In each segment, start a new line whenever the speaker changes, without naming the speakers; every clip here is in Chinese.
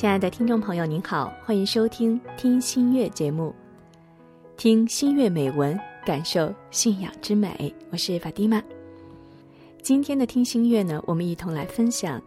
亲爱的听众朋友，您好，欢迎收听《听心悦》节目，听心悦美文，感受信仰之美。我是法蒂玛。今天的听心悦呢，我们一同来分享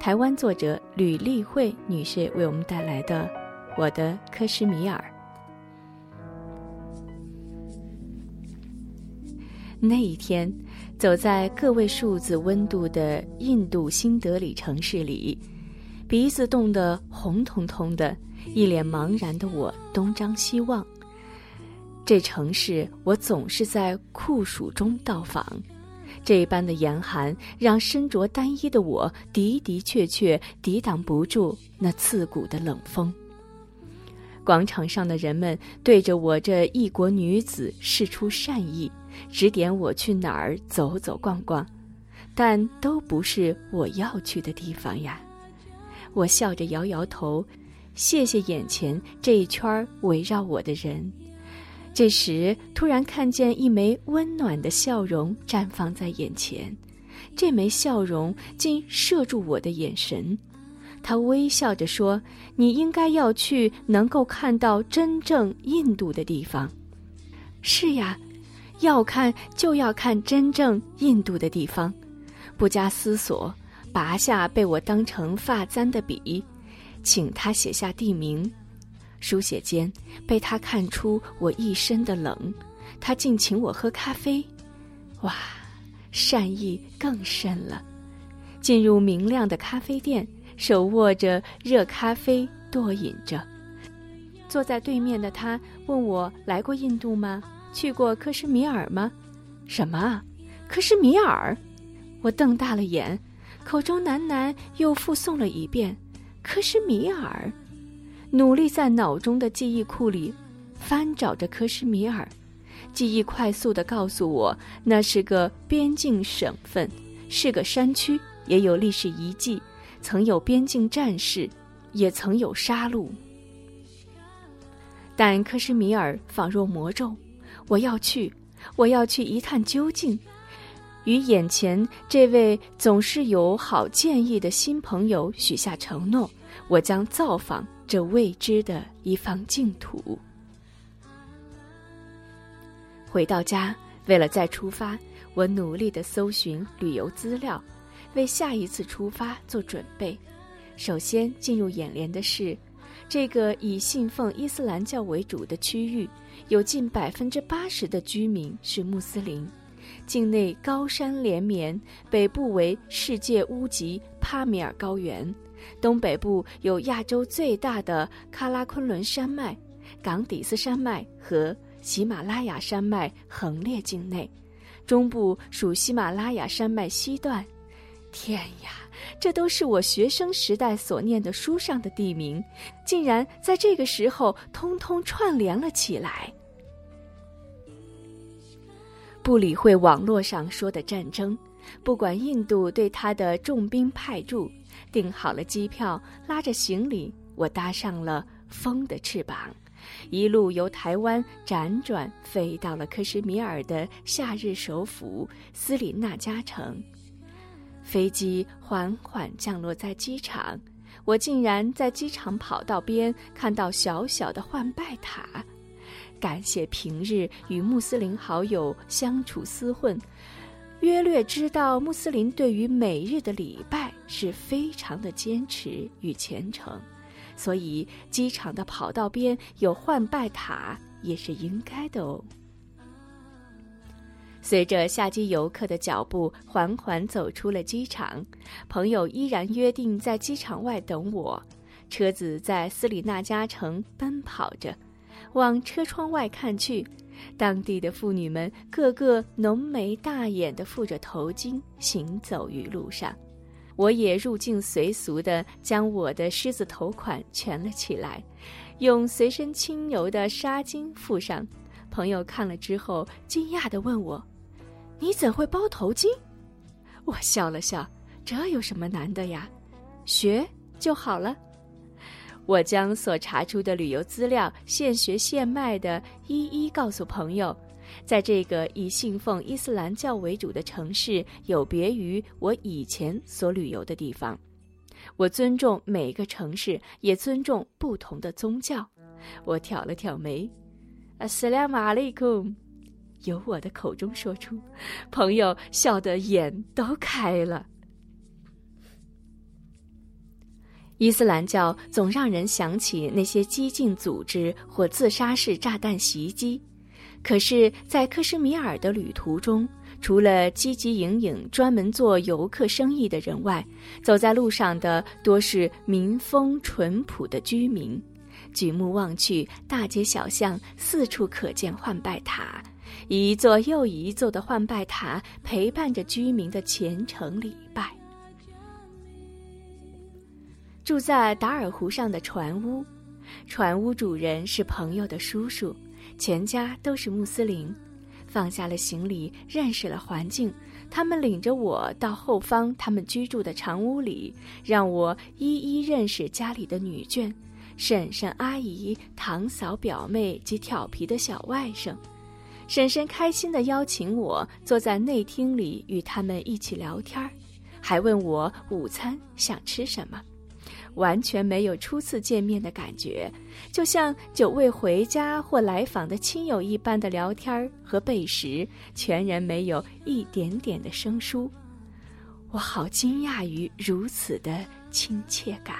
台湾作者吕丽慧女士为我们带来的《我的科什米尔》。那一天，走在个位数字温度的印度新德里城市里。鼻子冻得红彤彤的，一脸茫然的我东张西望。这城市我总是在酷暑中到访，这般的严寒让身着单衣的我的的确确抵挡不住那刺骨的冷风。广场上的人们对着我这异国女子示出善意，指点我去哪儿走走逛逛，但都不是我要去的地方呀。我笑着摇摇头，谢谢眼前这一圈围绕我的人。这时，突然看见一枚温暖的笑容绽放在眼前，这枚笑容竟射住我的眼神。他微笑着说：“你应该要去能够看到真正印度的地方。”是呀，要看就要看真正印度的地方。不加思索。拔下被我当成发簪的笔，请他写下地名。书写间被他看出我一身的冷，他竟请我喝咖啡。哇，善意更深了。进入明亮的咖啡店，手握着热咖啡，多饮着。坐在对面的他问我来过印度吗？去过克什米尔吗？什么？克什米尔？我瞪大了眼。口中喃喃又复诵了一遍，科什米尔，努力在脑中的记忆库里翻找着科什米尔。记忆快速地告诉我，那是个边境省份，是个山区，也有历史遗迹，曾有边境战士，也曾有杀戮。但科什米尔仿若魔咒，我要去，我要去一探究竟。与眼前这位总是有好建议的新朋友许下承诺，我将造访这未知的一方净土。回到家，为了再出发，我努力的搜寻旅游资料，为下一次出发做准备。首先进入眼帘的是，这个以信奉伊斯兰教为主的区域，有近百分之八十的居民是穆斯林。境内高山连绵，北部为世界屋脊帕米尔高原，东北部有亚洲最大的喀拉昆仑山脉、冈底斯山脉和喜马拉雅山脉横列境内，中部属喜马拉雅山脉西段。天呀，这都是我学生时代所念的书上的地名，竟然在这个时候通通串联了起来。不理会网络上说的战争，不管印度对他的重兵派驻，订好了机票，拉着行李，我搭上了风的翅膀，一路由台湾辗转飞到了克什米尔的夏日首府斯里纳加城。飞机缓缓降落在机场，我竟然在机场跑道边看到小小的换拜塔。感谢平日与穆斯林好友相处厮混，约略知道穆斯林对于每日的礼拜是非常的坚持与虔诚，所以机场的跑道边有换拜塔也是应该的哦。随着下机游客的脚步缓缓走出了机场，朋友依然约定在机场外等我，车子在斯里纳加城奔跑着。往车窗外看去，当地的妇女们个个浓眉大眼的覆着头巾，行走于路上。我也入境随俗的将我的狮子头款蜷了起来，用随身轻柔的纱巾附上。朋友看了之后，惊讶地问我：“你怎会包头巾？”我笑了笑：“这有什么难的呀？学就好了。”我将所查出的旅游资料现学现卖的一一告诉朋友，在这个以信奉伊斯兰教为主的城市，有别于我以前所旅游的地方。我尊重每个城市，也尊重不同的宗教。我挑了挑眉，阿斯拉马利库，由我的口中说出，朋友笑得眼都开了。伊斯兰教总让人想起那些激进组织或自杀式炸弹袭击，可是，在克什米尔的旅途中，除了汲汲营营专门做游客生意的人外，走在路上的多是民风淳朴的居民。举目望去，大街小巷四处可见换拜塔，一座又一座的换拜塔陪伴着居民的虔诚礼拜。住在达尔湖上的船屋，船屋主人是朋友的叔叔，全家都是穆斯林。放下了行李，认识了环境，他们领着我到后方他们居住的长屋里，让我一一认识家里的女眷、婶婶、阿姨、堂嫂、表妹及调皮的小外甥。婶婶开心地邀请我坐在内厅里与他们一起聊天还问我午餐想吃什么。完全没有初次见面的感觉，就像久未回家或来访的亲友一般的聊天和背食，全然没有一点点的生疏。我好惊讶于如此的亲切感。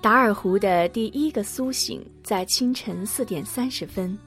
达尔湖的第一个苏醒在清晨四点三十分，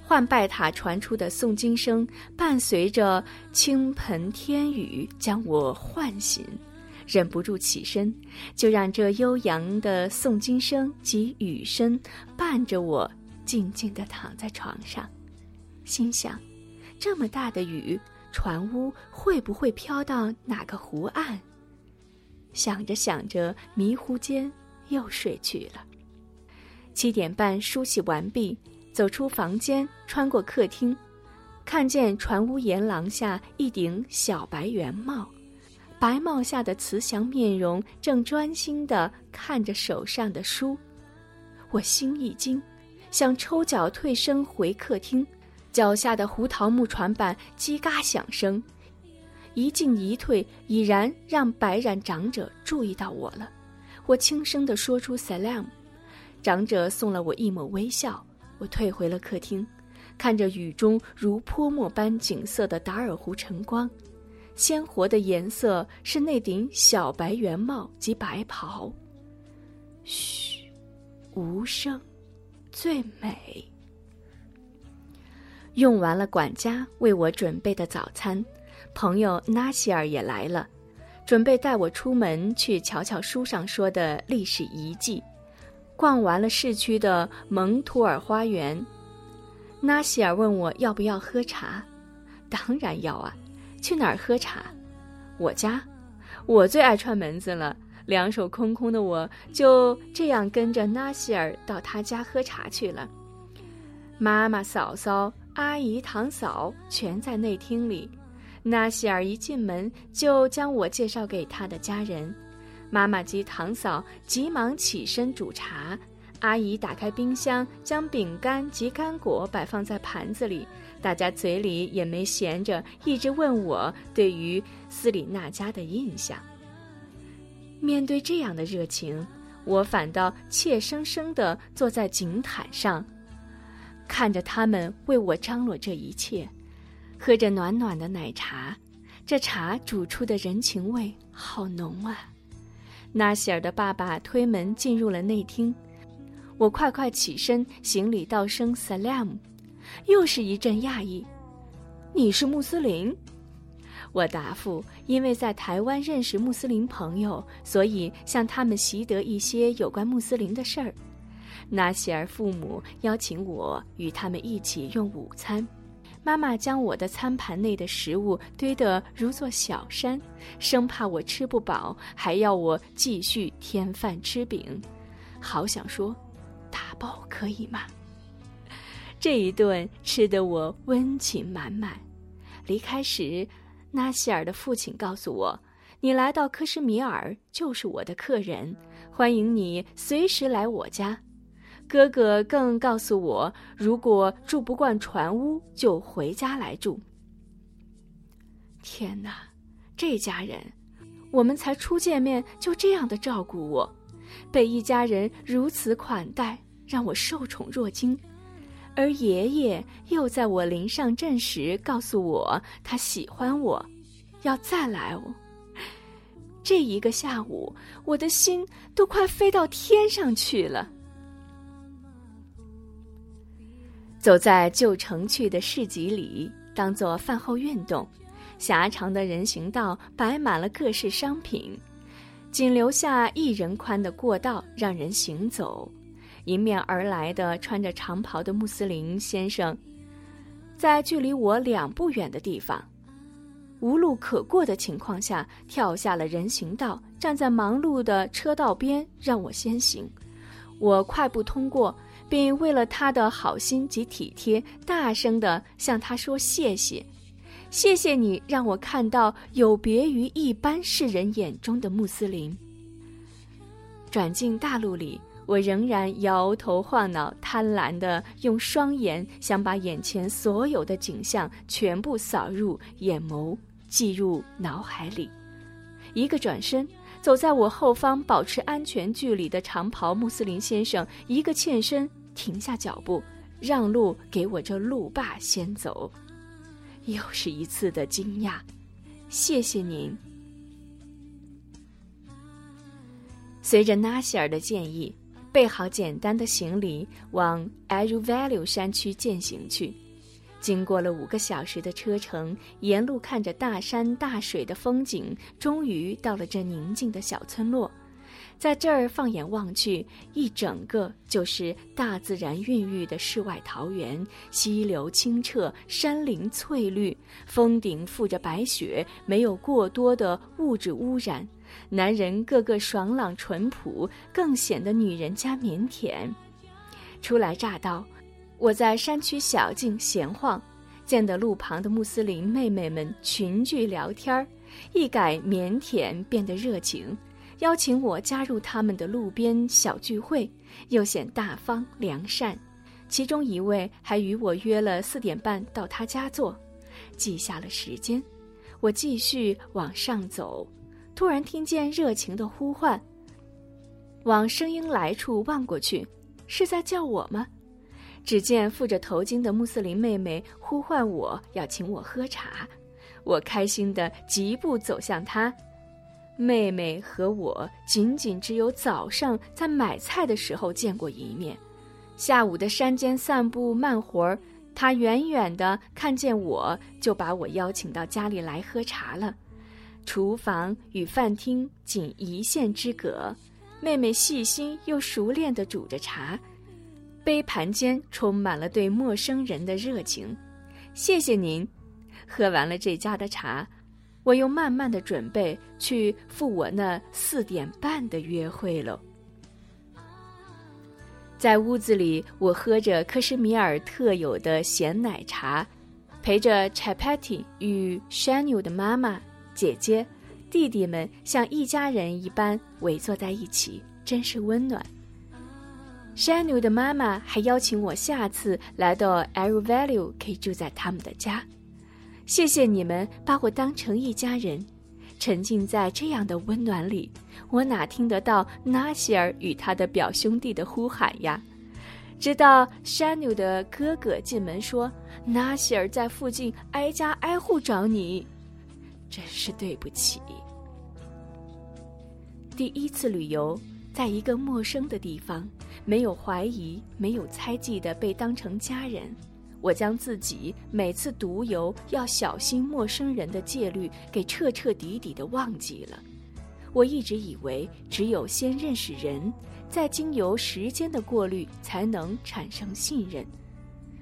换拜塔传出的诵经声，伴随着倾盆天雨，将我唤醒。忍不住起身，就让这悠扬的诵经声及雨声伴着我，静静地躺在床上，心想：这么大的雨，船屋会不会飘到哪个湖岸？想着想着，迷糊间又睡去了。七点半梳洗完毕，走出房间，穿过客厅，看见船屋檐廊下一顶小白圆帽。白帽下的慈祥面容正专心地看着手上的书，我心一惊，想抽脚退身回客厅。脚下的胡桃木船板叽嘎响声，一进一退，已然让白染长者注意到我了。我轻声地说出 “salam”，长者送了我一抹微笑。我退回了客厅，看着雨中如泼墨般景色的达尔湖晨光。鲜活的颜色是那顶小白圆帽及白袍。嘘，无声，最美。用完了管家为我准备的早餐，朋友纳西尔也来了，准备带我出门去瞧瞧书上说的历史遗迹。逛完了市区的蒙图尔花园，纳西尔问我要不要喝茶，当然要啊。去哪儿喝茶？我家，我最爱串门子了。两手空空的我，就这样跟着纳西尔到他家喝茶去了。妈妈、嫂嫂、阿姨、堂嫂全在内厅里。纳西尔一进门，就将我介绍给他的家人。妈妈及堂嫂急忙起身煮茶。阿姨打开冰箱，将饼干及干果摆放在盘子里。大家嘴里也没闲着，一直问我对于斯里纳家的印象。面对这样的热情，我反倒怯生生地坐在井毯上，看着他们为我张罗这一切，喝着暖暖的奶茶。这茶煮出的人情味好浓啊！纳希尔的爸爸推门进入了内厅，我快快起身行礼道声 “salam”。又是一阵讶异，你是穆斯林？我答复：因为在台湾认识穆斯林朋友，所以向他们习得一些有关穆斯林的事儿。纳希尔父母邀请我与他们一起用午餐，妈妈将我的餐盘内的食物堆得如座小山，生怕我吃不饱，还要我继续添饭吃饼。好想说，打包可以吗？这一顿吃得我温情满满。离开时，纳希尔的父亲告诉我：“你来到科什米尔就是我的客人，欢迎你随时来我家。”哥哥更告诉我：“如果住不惯船屋，就回家来住。”天哪，这家人，我们才初见面就这样的照顾我，被一家人如此款待，让我受宠若惊。而爷爷又在我临上阵时告诉我，他喜欢我，要再来。这一个下午，我的心都快飞到天上去了。走在旧城区的市集里，当做饭后运动。狭长的人行道摆满了各式商品，仅留下一人宽的过道让人行走。迎面而来的穿着长袍的穆斯林先生，在距离我两步远的地方，无路可过的情况下跳下了人行道，站在忙碌的车道边让我先行。我快步通过。并为了他的好心及体贴，大声地向他说：“谢谢，谢谢你让我看到有别于一般世人眼中的穆斯林。”转进大路里，我仍然摇头晃脑、贪婪地用双眼想把眼前所有的景象全部扫入眼眸，记入脑海里。一个转身，走在我后方保持安全距离的长袍穆斯林先生，一个欠身。停下脚步，让路给我这路霸先走。又是一次的惊讶，谢谢您。随着纳西尔的建议，备好简单的行李，往 Aru Valley 山区践行去。经过了五个小时的车程，沿路看着大山大水的风景，终于到了这宁静的小村落。在这儿放眼望去，一整个就是大自然孕育的世外桃源，溪流清澈，山林翠绿，峰顶覆着白雪，没有过多的物质污染。男人个个爽朗淳朴，更显得女人家腼腆。初来乍到，我在山区小径闲晃，见得路旁的穆斯林妹妹们群聚聊天儿，一改腼腆，变得热情。邀请我加入他们的路边小聚会，又显大方良善。其中一位还与我约了四点半到他家坐，记下了时间。我继续往上走，突然听见热情的呼唤。往声音来处望过去，是在叫我吗？只见覆着头巾的穆斯林妹妹呼唤我要请我喝茶，我开心的疾步走向她。妹妹和我仅仅只有早上在买菜的时候见过一面，下午的山间散步慢活儿，她远远的看见我就把我邀请到家里来喝茶了。厨房与饭厅仅一线之隔，妹妹细心又熟练地煮着茶，杯盘间充满了对陌生人的热情。谢谢您，喝完了这家的茶。我又慢慢的准备去赴我那四点半的约会了。在屋子里，我喝着克什米尔特有的咸奶茶，陪着 Chapati 与 Shanu 的妈妈、姐姐、弟弟们像一家人一般围坐在一起，真是温暖。Shanu 的妈妈还邀请我下次来到 Arrow Valley 可以住在他们的家。谢谢你们把我当成一家人，沉浸在这样的温暖里，我哪听得到纳西尔与他的表兄弟的呼喊呀？直到山努的哥哥进门说：“纳西尔在附近挨家挨户找你，真是对不起。”第一次旅游，在一个陌生的地方，没有怀疑，没有猜忌的被当成家人。我将自己每次独游要小心陌生人的戒律给彻彻底底的忘记了。我一直以为只有先认识人，再经由时间的过滤，才能产生信任。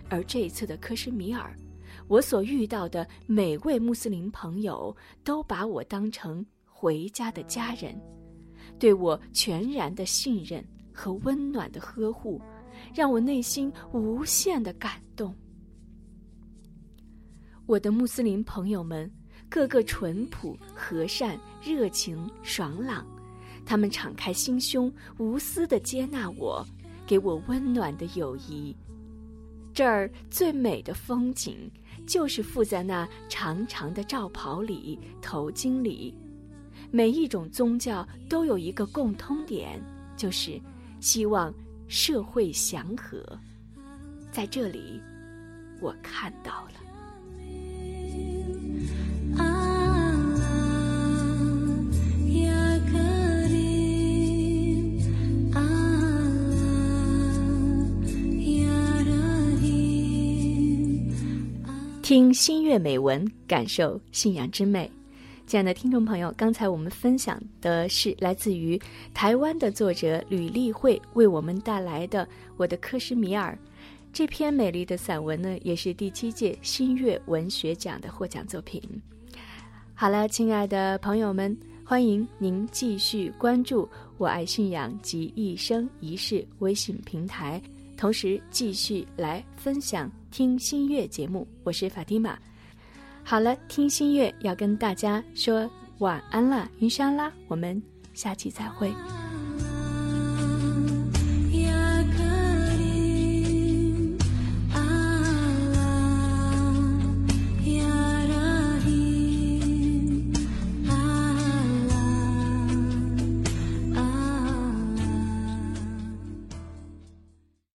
而这一次的科什米尔，我所遇到的每位穆斯林朋友都把我当成回家的家人，对我全然的信任和温暖的呵护，让我内心无限的感动。我的穆斯林朋友们，个个淳朴、和善、热情、爽朗，他们敞开心胸，无私的接纳我，给我温暖的友谊。这儿最美的风景，就是附在那长长的罩袍里、头巾里。每一种宗教都有一个共通点，就是希望社会祥和。在这里，我看到了。听新月美文，感受信仰之美。亲爱的听众朋友，刚才我们分享的是来自于台湾的作者吕丽慧为我们带来的《我的克什米尔》这篇美丽的散文呢，也是第七届新月文学奖的获奖作品。好了，亲爱的朋友们，欢迎您继续关注“我爱信仰及一生一世”微信平台。同时继续来分享听心月节目，我是法蒂玛。好了，听心月要跟大家说晚安啦，云山啦，我们下期再会。